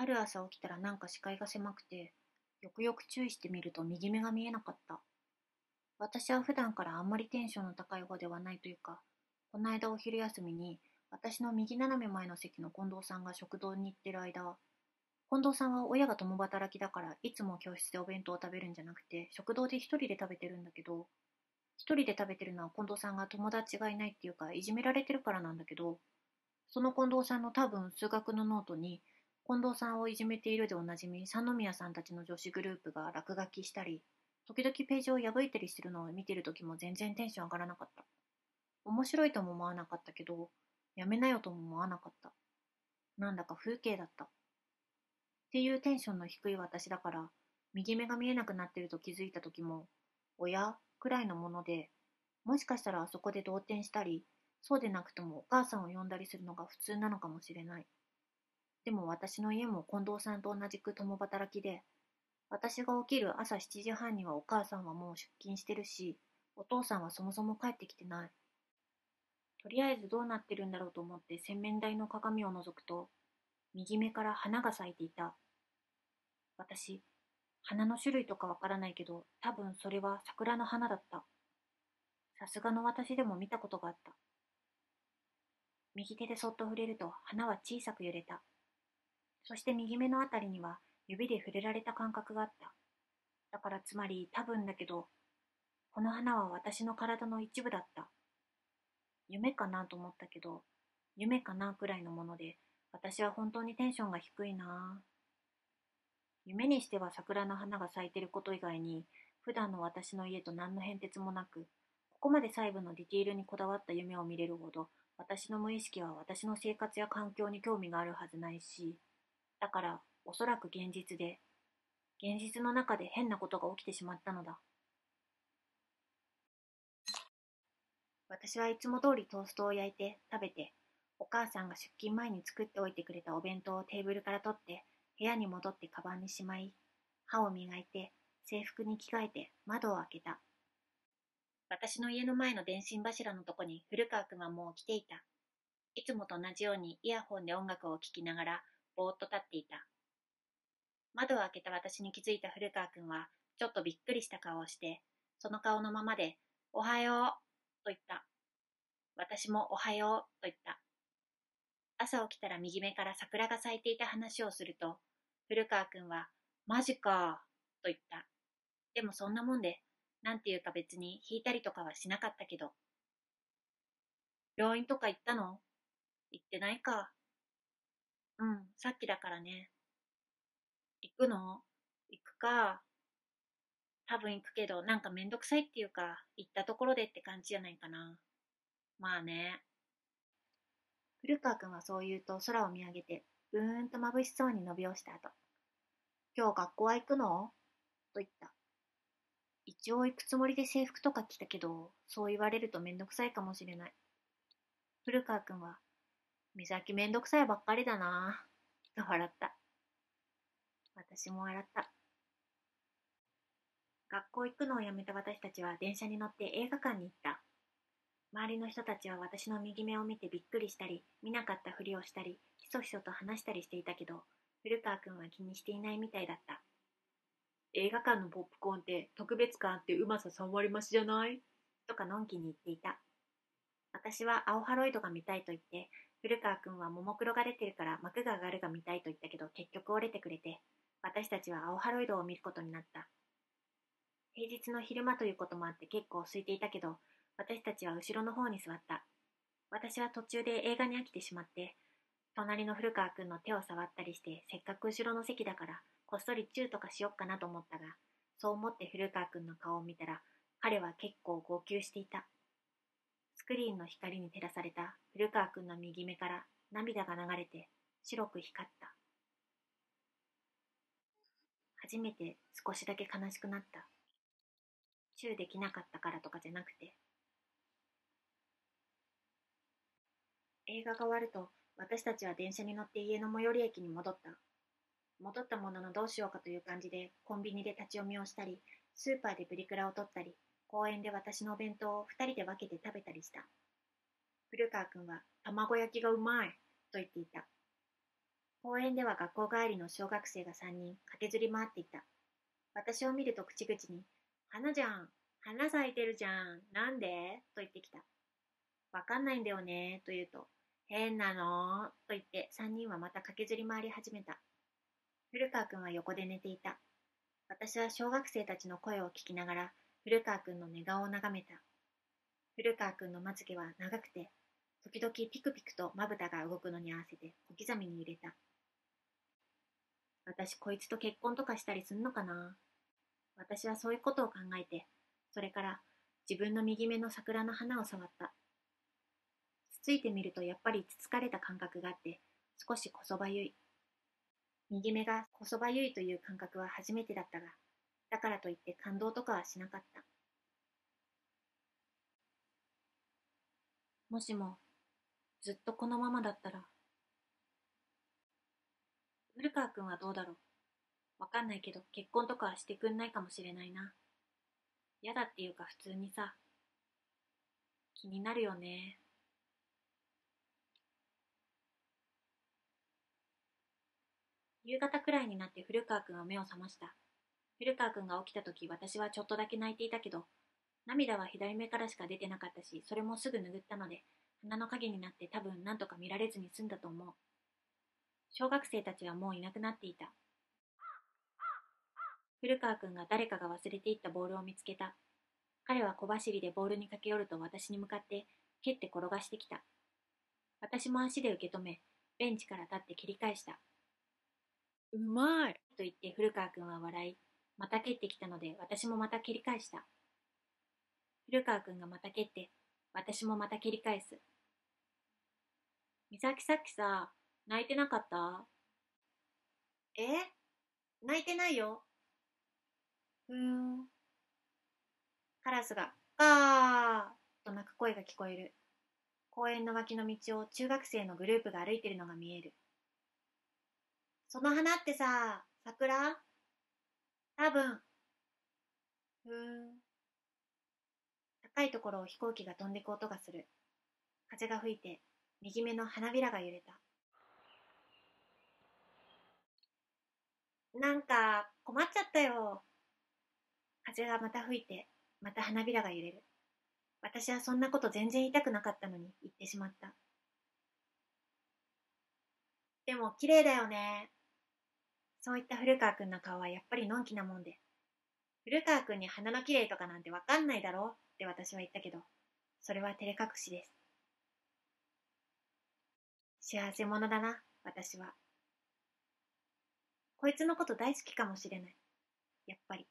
ある朝起きたらなんか視界が狭くて、よくよく注意してみると右目が見えなかった。私は普段からあんまりテンションの高い方ではないというか、この間お昼休みに私の右斜め前の席の近藤さんが食堂に行ってる間、近藤さんは親が共働きだからいつも教室でお弁当を食べるんじゃなくて食堂で一人で食べてるんだけど一人で食べてるのは近藤さんが友達がいないっていうかいじめられてるからなんだけどその近藤さんの多分数学のノートに近藤さんをいじめているでおなじみ三宮さんたちの女子グループが落書きしたり時々ページを破いたりしてるのを見てる時も全然テンション上がらなかった。面白いとも思わなかったけどやめなよとも思わなかった。なんだか風景だった。っていうテンションの低い私だから、右目が見えなくなってると気づいた時も、親くらいのもので、もしかしたらあそこで動転したり、そうでなくともお母さんを呼んだりするのが普通なのかもしれない。でも私の家も近藤さんと同じく共働きで、私が起きる朝7時半にはお母さんはもう出勤してるし、お父さんはそもそも帰ってきてない。とりあえずどうなってるんだろうと思って洗面台の鏡を覗くと、右目から花が咲いていた。私、花の種類とかわからないけど、多分それは桜の花だった。さすがの私でも見たことがあった。右手でそっと触れると花は小さく揺れた。そして右目のあたりには指で触れられた感覚があった。だからつまり多分だけど、この花は私の体の一部だった。夢かなと思ったけど、夢かなくらいのもので、私は本当にテンションが低いな夢にしては桜の花が咲いてること以外に、普段の私の家と何の変哲もなく、ここまで細部のディティールにこだわった夢を見れるほど、私の無意識は私の生活や環境に興味があるはずないし、だから、おそらく現実で、現実の中で変なことが起きてしまったのだ。私はいつも通りトーストを焼いて食べてお母さんが出勤前に作っておいてくれたお弁当をテーブルから取って部屋に戻ってカバンにしまい歯を磨いて制服に着替えて窓を開けた私の家の前の電信柱のとこに古川君はもう来ていたいつもと同じようにイヤホンで音楽を聴きながらぼーっと立っていた窓を開けた私に気づいた古川君はちょっとびっくりした顔をしてその顔のままで「おはよう」と言った私も「おはよう」と言った朝起きたら右目から桜が咲いていた話をすると、古川君は、マジかと言った。でもそんなもんで、なんていうか別に引いたりとかはしなかったけど。病院とか行ったの？行ってないか。うん、さっきだからね。行くの？行くか。多分行くけど、なんかめんどくさいっていうか、行ったところでって感じじゃないかな。まあね。古川君はそう言うと空を見上げて、うーんと眩しそうに伸びをした後、今日学校は行くの？と言った。一応行くつもりで制服とか着たけど、そう言われるとめんどくさいかもしれない。古川君は、美咲めんどくさいばっかりだなぁ、と笑った。私も笑った。学校行くのをやめた私たちは電車に乗って映画館に行った。周りの人たちは私の右目を見てびっくりしたり、見なかったふりをしたり、ひそひそと話したりしていたけど、古川君は気にしていないみたいだった。映画館のポップコーンって特別感あってうまさ3割増しじゃない？とかのんきに言っていた。私は青ハロイドが見たいと言って、古川君はももクロが出てるから幕が上がるが見たいと言ったけど結局折れてくれて、私たちは青ハロイドを見ることになった。平日の昼間ということもあって結構空いていたけど、私たちは後ろの方に座った。私は途中で映画に飽きてしまって、隣の古川君の手を触ったりして、せっかく後ろの席だから、こっそりチューとかしよっかなと思ったが、そう思って古川君の顔を見たら、彼は結構号泣していた。クリーンの光に照らされた古川君の右目から涙が流れて白く光った。初めて少しだけ悲しくなった。チューできなかったからとかじゃなくて、映画が終わると、私たちは電車に乗って家の最寄り駅に戻った。戻ったもののどうしようかという感じで、コンビニで立ち読みをしたり、スーパーでプリクラを撮ったり、公園で私のお弁当を二人で分けて食べたりした。古川君は、卵焼きがうまいと言っていた。公園では学校帰りの小学生が3人駆けずり回っていた。私を見ると口々に、花じゃん花咲いてるじゃんなんで？と言ってきた。わかんないんだよねと言うと、変なの？と言って3人はまた駆けずり回り始めた。古川君は横で寝ていた。私は小学生たちの声を聞きながら古川君の寝顔を眺めた。古川君のまつげは長くて、時々ピクピクとまぶたが動くのに合わせて小刻みに揺れた。私こいつと結婚とかしたりすんのかな？私はそういうことを考えて、それから自分の右目の桜の花を触った。つついてみるとやっぱりつつかれた感覚があって、少しこそばゆい。右目がこそばゆいという感覚は初めてだったが、だからといって感動とかはしなかった。もしも、ずっとこのままだったら、古川君はどうだろう？わかんないけど、結婚とかはしてくんないかもしれないな。嫌だっていうか普通にさ、気になるよね。夕方くらいになって古川君は目を覚ました。古川君が起きた時、私はちょっとだけ泣いていたけど、涙は左目からしか出てなかったし、それもすぐ拭ったので、鼻の影になって多分何とか見られずに済んだと思う。小学生たちはもういなくなっていた。古川君が誰かが忘れていったボールを見つけた。彼は小走りでボールに駆け寄ると私に向かって蹴って転がしてきた。私も足で受け止め、ベンチから立って蹴り返した。うまいと言って古川君は笑い、また蹴ってきたので私もまた蹴り返した。古川君がまた蹴って、私もまた蹴り返す。美咲さっきさ、泣いてなかった？え？泣いてないよ。ふーん。カラスが、ガーと鳴く声が聞こえる。公園の脇の道を中学生のグループが歩いてるのが見える。その花ってさ、桜？多分。ふーん。高いところを飛行機が飛んでく音がする。風が吹いて、右目の花びらが揺れた。なんか、困っちゃったよ。風がまた吹いて、また花びらが揺れる。私はそんなこと全然言いたくなかったのに言ってしまった。でも綺麗だよね。そういった古川くんの顔はやっぱりのんきなもんで。古川くんに鼻の綺麗とかなんてわかんないだろう？って私は言ったけど、それは照れ隠しです。幸せ者だな、私は。こいつのこと大好きかもしれない。やっぱり。